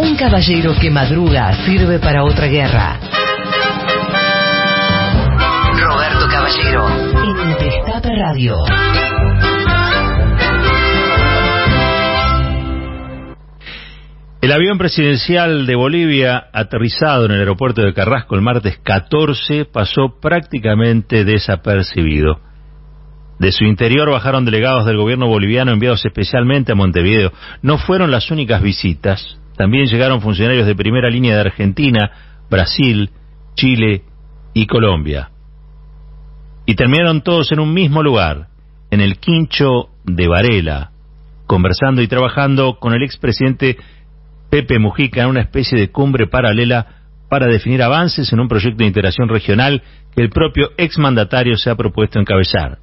Un caballero que madruga sirve para otra guerra. Roberto Caballero en Destape Radio. El avión presidencial de Bolivia, aterrizado en el aeropuerto de Carrasco el martes 14, pasó prácticamente desapercibido. De su interior bajaron delegados del gobierno boliviano enviados especialmente a Montevideo. No fueron las únicas visitas. También llegaron funcionarios de primera línea de Argentina, Brasil, Chile y Colombia. Y terminaron todos en un mismo lugar, en el Quincho de Varela, conversando y trabajando con el expresidente Pepe Mujica en una especie de cumbre paralela para definir avances en un proyecto de integración regional que el propio exmandatario se ha propuesto encabezar.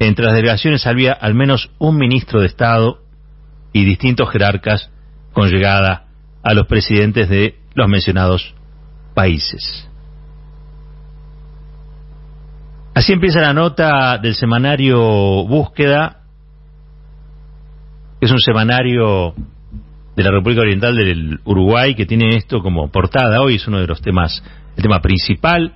Entre las delegaciones había al menos un ministro de Estado y distintos jerarcas con llegada a los presidentes de los mencionados países. Así empieza la nota del semanario Búsqueda, que es un semanario de la República Oriental del Uruguay que tiene esto como portada hoy, es uno de los temas, el tema principal,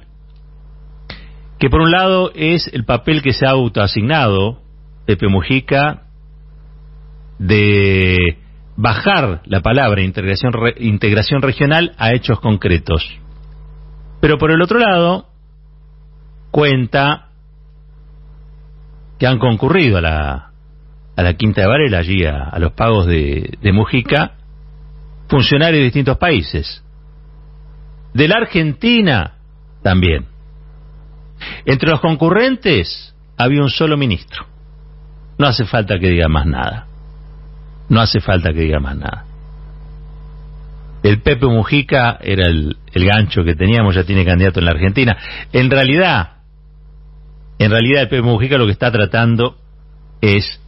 que por un lado es el papel que se ha autoasignado Pepe Mujica de bajar la palabra integración, regional a hechos concretos. Pero por el otro lado, cuenta que han concurrido a la, a la Quinta de Varela, allí a, los pagos de, de Mujica, funcionarios de distintos países. De la Argentina también. Entre los concurrentes había un solo ministro. No hace falta que diga más nada. No hace falta que diga más nada. El Pepe Mujica era el, el, gancho que teníamos, ya tiene candidato en la Argentina. En realidad, en realidad el Pepe Mujica lo que está tratando es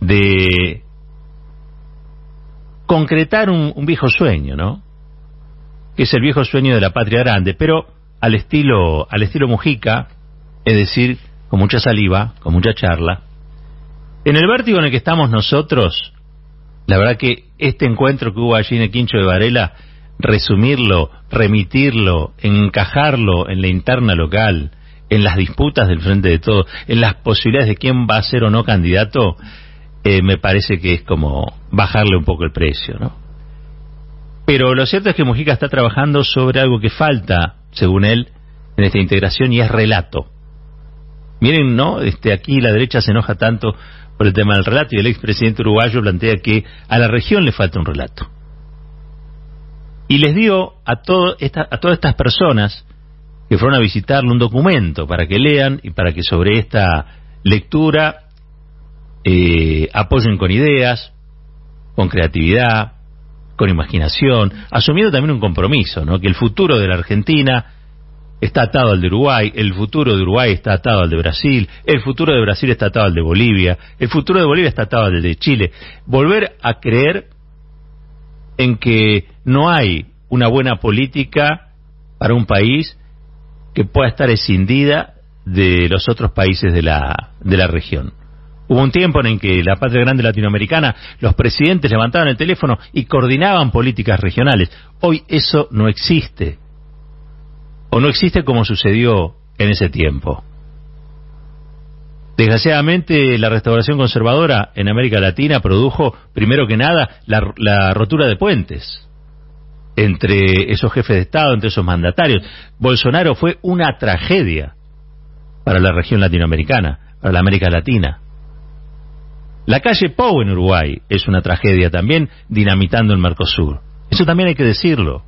de concretar un, viejo sueño, ¿no? Que es el viejo sueño de la patria grande, pero al estilo, al estilo Mujica, es decir, con mucha saliva, con mucha charla. En el vértigo en el que estamos nosotros, la verdad que este encuentro que hubo allí en el Quincho de Varela, resumirlo, remitirlo, encajarlo en la interna local, en las disputas del frente de todo, en las posibilidades de quién va a ser o no candidato, eh, me parece que es como bajarle un poco el precio, ¿no? Pero lo cierto es que Mujica está trabajando sobre algo que falta, según él, en esta integración y es relato. Miren, ¿no? Este, aquí la derecha se enoja tanto por el tema del relato y el expresidente uruguayo plantea que a la región le falta un relato. Y les dio a, todo a todas estas personas que fueron a visitarle un documento para que lean y para que sobre esta lectura eh, apoyen con ideas, con creatividad, con imaginación, asumiendo también un compromiso, ¿no? que el futuro de la Argentina está atado al de Uruguay, el futuro de Uruguay está atado al de Brasil, el futuro de Brasil está atado al de Bolivia, el futuro de Bolivia está atado al de Chile. Volver a creer en que no hay una buena política para un país que pueda estar escindida de los otros países de la, de la región. Hubo un tiempo en que la patria grande latinoamericana, los presidentes levantaban el teléfono y coordinaban políticas regionales. Hoy eso no existe. O no existe como sucedió en ese tiempo. Desgraciadamente, la restauración conservadora en América Latina produjo, primero que nada, la, rotura de puentes entre esos jefes de Estado, entre esos mandatarios. Bolsonaro fue una tragedia para la región latinoamericana, para la América Latina. La calle Pou en Uruguay es una tragedia también, dinamitando el Mercosur. Eso también hay que decirlo.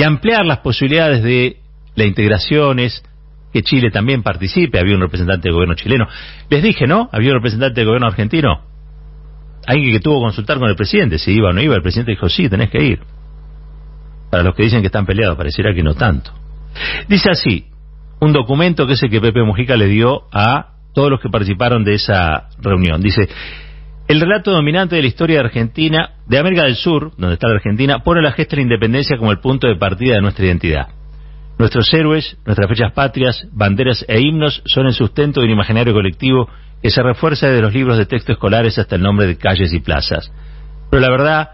Y ampliar las posibilidades de la integración es que Chile también participe. Había un representante del gobierno chileno. Les dije, ¿no? Había un representante del gobierno argentino. Alguien que tuvo que consultar con el presidente si iba o no iba. El presidente dijo, sí, tenés que ir. Para los que dicen que están peleados, pareciera que no tanto. Dice así, un documento que es el que Pepe Mujica le dio a todos los que participaron de esa reunión. Dice, el relato dominante de la historia de Argentina, de América del Sur, donde está la Argentina, pone la gesta de la independencia como el punto de partida de nuestra identidad. Nuestros héroes, nuestras fechas patrias, banderas e himnos son el sustento de un imaginario colectivo que se refuerza desde los libros de texto escolares hasta el nombre de calles y plazas. Pero la verdad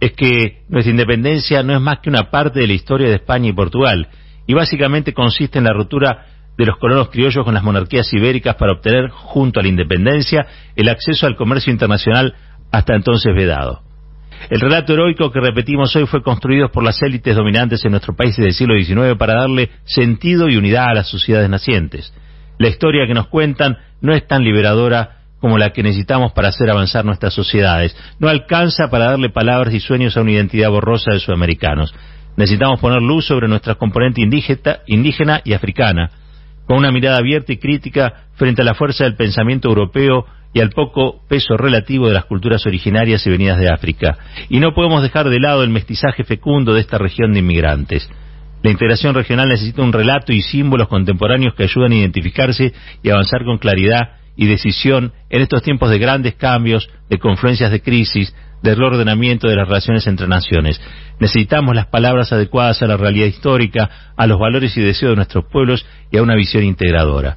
es que nuestra independencia no es más que una parte de la historia de España y Portugal, y básicamente consiste en la ruptura de los colonos criollos con las monarquías ibéricas para obtener, junto a la independencia, el acceso al comercio internacional hasta entonces vedado. El relato heroico que repetimos hoy fue construido por las élites dominantes en nuestro país del siglo XIX para darle sentido y unidad a las sociedades nacientes. La historia que nos cuentan no es tan liberadora como la que necesitamos para hacer avanzar nuestras sociedades. No alcanza para darle palabras y sueños a una identidad borrosa de sudamericanos. Necesitamos poner luz sobre nuestra componente indígena y africana, con una mirada abierta y crítica frente a la fuerza del pensamiento europeo y al poco peso relativo de las culturas originarias y venidas de África. Y no podemos dejar de lado el mestizaje fecundo de esta región de inmigrantes. La integración regional necesita un relato y símbolos contemporáneos que ayuden a identificarse y avanzar con claridad y decisión en estos tiempos de grandes cambios, de confluencias de crisis, del reordenamiento de las relaciones entre naciones. Necesitamos las palabras adecuadas a la realidad histórica, a los valores y deseos de nuestros pueblos y a una visión integradora.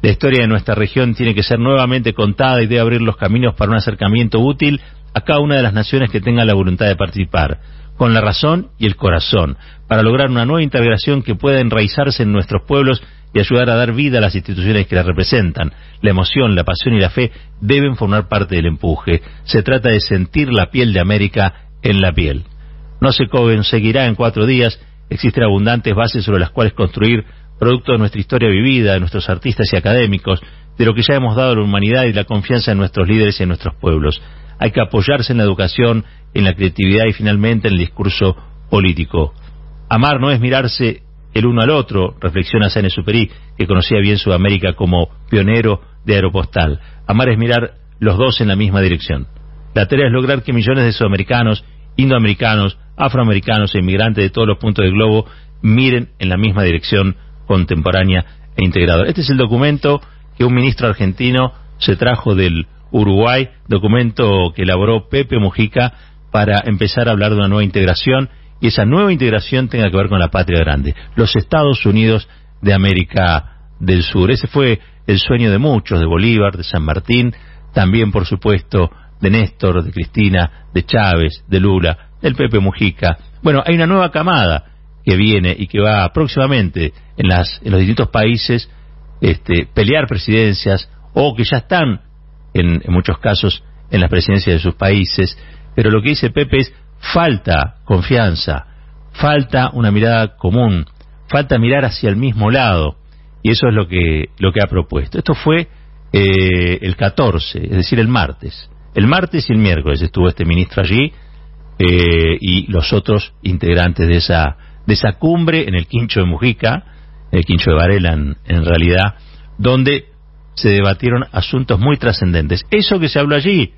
La historia de nuestra región tiene que ser nuevamente contada y debe abrir los caminos para un acercamiento útil a cada una de las naciones que tengan la voluntad de participar, con la razón y el corazón, para lograr una nueva integración que pueda enraizarse en nuestros pueblos y ayudar a dar vida a las instituciones que las representan. La emoción, la pasión y la fe deben formar parte del empuje. Se trata de sentir la piel de América en la piel. No se conseguirá en cuatro días. Existen abundantes bases sobre las cuales construir producto de nuestra historia vivida, de nuestros artistas y académicos, de lo que ya hemos dado a la humanidad y la confianza en nuestros líderes y en nuestros pueblos. Hay que apoyarse en la educación, en la creatividad y finalmente en el discurso político. Amar no es mirarse el uno al otro, reflexiona Sene Superi, que conocía bien Sudamérica como pionero de Aeropostal. Amar es mirar los dos en la misma dirección. La tarea es lograr que millones de sudamericanos, indoamericanos, afroamericanos e inmigrantes de todos los puntos del globo miren en la misma dirección contemporánea e integradora. Este es el documento que un ministro argentino se trajo del Uruguay, documento que elaboró Pepe Mujica para empezar a hablar de una nueva integración y esa nueva integración tenga que ver con la patria grande, los Estados Unidos de América del Sur. Ese fue el sueño de muchos, de Bolívar, de San Martín, también por supuesto de Néstor, de Cristina, de Chávez, de Lula, del Pepe Mujica. Bueno, hay una nueva camada que viene y que va próximamente en, las, en los distintos países este, pelear presidencias o que ya están en, en muchos casos en las presidencias de sus países. Pero lo que dice Pepe es falta confianza, falta una mirada común, falta mirar hacia el mismo lado. Y eso es lo que, lo que ha propuesto. Esto fue eh, el 14, es decir, el martes. El martes y el miércoles estuvo este ministro allí eh, y los otros integrantes de esa, de esa cumbre en el Quincho de Mujica, el Quincho de Varela en, en realidad, donde se debatieron asuntos muy trascendentes. Eso que se habló allí,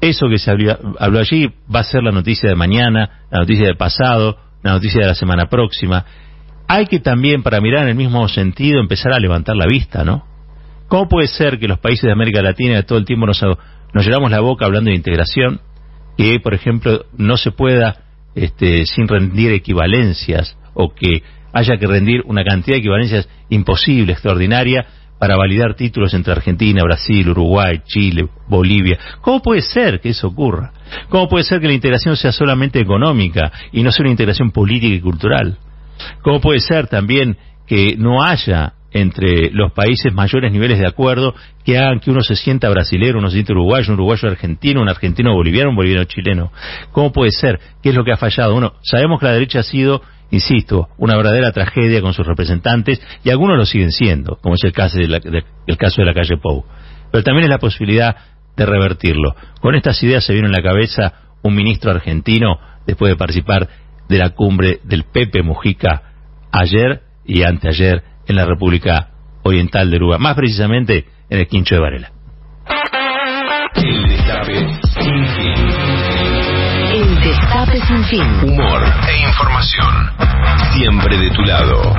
eso que se habló allí va a ser la noticia de mañana, la noticia del pasado, la noticia de la semana próxima. Hay que también, para mirar en el mismo sentido, empezar a levantar la vista, ¿no? ¿Cómo puede ser que los países de América Latina todo el tiempo nos, nos llenamos la boca hablando de integración, que, por ejemplo, no se pueda, este, sin rendir equivalencias, o que haya que rendir una cantidad de equivalencias imposible, extraordinaria, para validar títulos entre Argentina, Brasil, Uruguay, Chile, Bolivia. ¿Cómo puede ser que eso ocurra? ¿Cómo puede ser que la integración sea solamente económica y no sea una integración política y cultural? ¿Cómo puede ser también que no haya entre los países mayores niveles de acuerdo que hagan que uno se sienta brasilero, uno se sienta uruguayo, un uruguayo argentino, un argentino boliviano, un boliviano chileno? ¿Cómo puede ser? ¿Qué es lo que ha fallado? Uno, sabemos que la derecha ha sido insisto, una verdadera tragedia con sus representantes, y algunos lo siguen siendo, como es el caso de la, caso de la calle Pou. Pero también es la posibilidad de revertirlo. Con estas ideas se vino en la cabeza un ministro argentino después de participar de la cumbre del Pepe Mujica ayer y anteayer en la República Oriental de Uruguay, más precisamente en el Quincho de Varela. Destape sin fin. Humor e información. Siempre de tu lado.